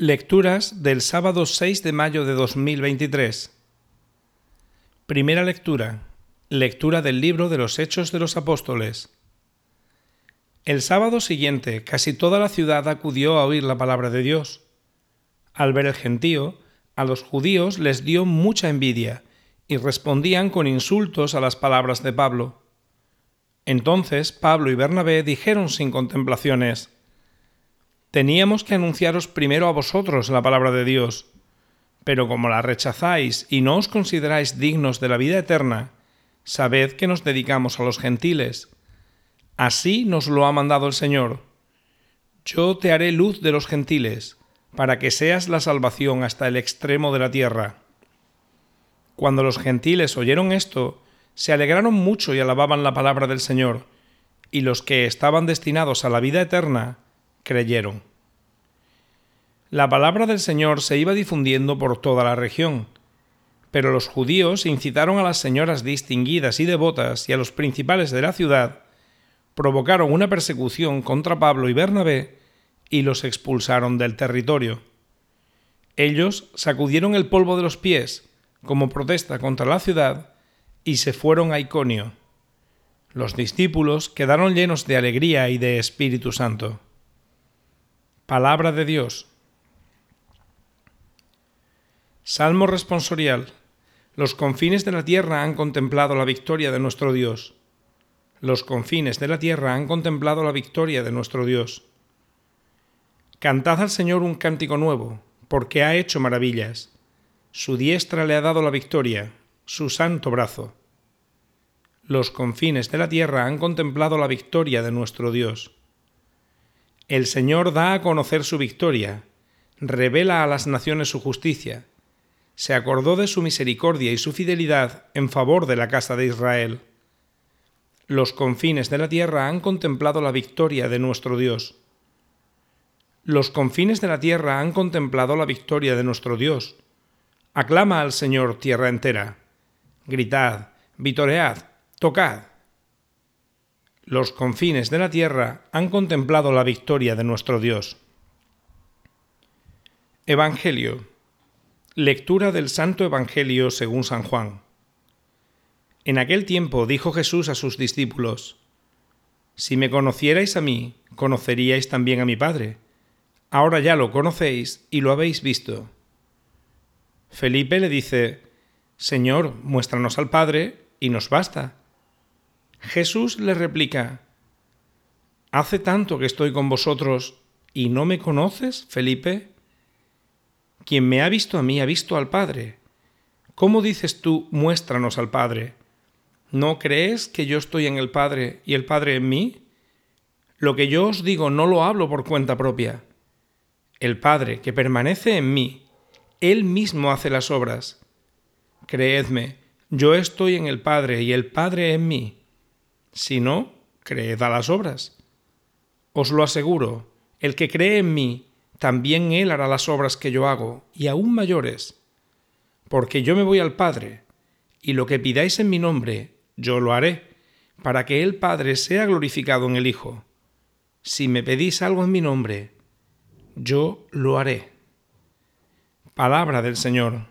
Lecturas del sábado 6 de mayo de 2023. Primera lectura. Lectura del libro de los Hechos de los Apóstoles. El sábado siguiente casi toda la ciudad acudió a oír la palabra de Dios. Al ver el gentío, a los judíos les dio mucha envidia y respondían con insultos a las palabras de Pablo. Entonces Pablo y Bernabé dijeron sin contemplaciones, Teníamos que anunciaros primero a vosotros la palabra de Dios, pero como la rechazáis y no os consideráis dignos de la vida eterna, sabed que nos dedicamos a los gentiles. Así nos lo ha mandado el Señor. Yo te haré luz de los gentiles, para que seas la salvación hasta el extremo de la tierra. Cuando los gentiles oyeron esto, se alegraron mucho y alababan la palabra del Señor, y los que estaban destinados a la vida eterna, creyeron. La palabra del Señor se iba difundiendo por toda la región, pero los judíos incitaron a las señoras distinguidas y devotas y a los principales de la ciudad, provocaron una persecución contra Pablo y Bernabé y los expulsaron del territorio. Ellos sacudieron el polvo de los pies como protesta contra la ciudad y se fueron a Iconio. Los discípulos quedaron llenos de alegría y de Espíritu Santo. Palabra de Dios. Salmo responsorial. Los confines de la tierra han contemplado la victoria de nuestro Dios. Los confines de la tierra han contemplado la victoria de nuestro Dios. Cantad al Señor un cántico nuevo, porque ha hecho maravillas. Su diestra le ha dado la victoria, su santo brazo. Los confines de la tierra han contemplado la victoria de nuestro Dios. El Señor da a conocer su victoria, revela a las naciones su justicia, se acordó de su misericordia y su fidelidad en favor de la casa de Israel. Los confines de la tierra han contemplado la victoria de nuestro Dios. Los confines de la tierra han contemplado la victoria de nuestro Dios. Aclama al Señor tierra entera. Gritad, vitoread, tocad los confines de la tierra han contemplado la victoria de nuestro Dios. Evangelio. Lectura del Santo Evangelio según San Juan. En aquel tiempo dijo Jesús a sus discípulos, Si me conocierais a mí, conoceríais también a mi Padre. Ahora ya lo conocéis y lo habéis visto. Felipe le dice, Señor, muéstranos al Padre y nos basta. Jesús le replica, ¿Hace tanto que estoy con vosotros y no me conoces, Felipe? Quien me ha visto a mí ha visto al Padre. ¿Cómo dices tú, muéstranos al Padre? ¿No crees que yo estoy en el Padre y el Padre en mí? Lo que yo os digo no lo hablo por cuenta propia. El Padre, que permanece en mí, Él mismo hace las obras. Creedme, yo estoy en el Padre y el Padre en mí. Si no, creed a las obras. Os lo aseguro, el que cree en mí, también él hará las obras que yo hago, y aún mayores. Porque yo me voy al Padre, y lo que pidáis en mi nombre, yo lo haré, para que el Padre sea glorificado en el Hijo. Si me pedís algo en mi nombre, yo lo haré. Palabra del Señor.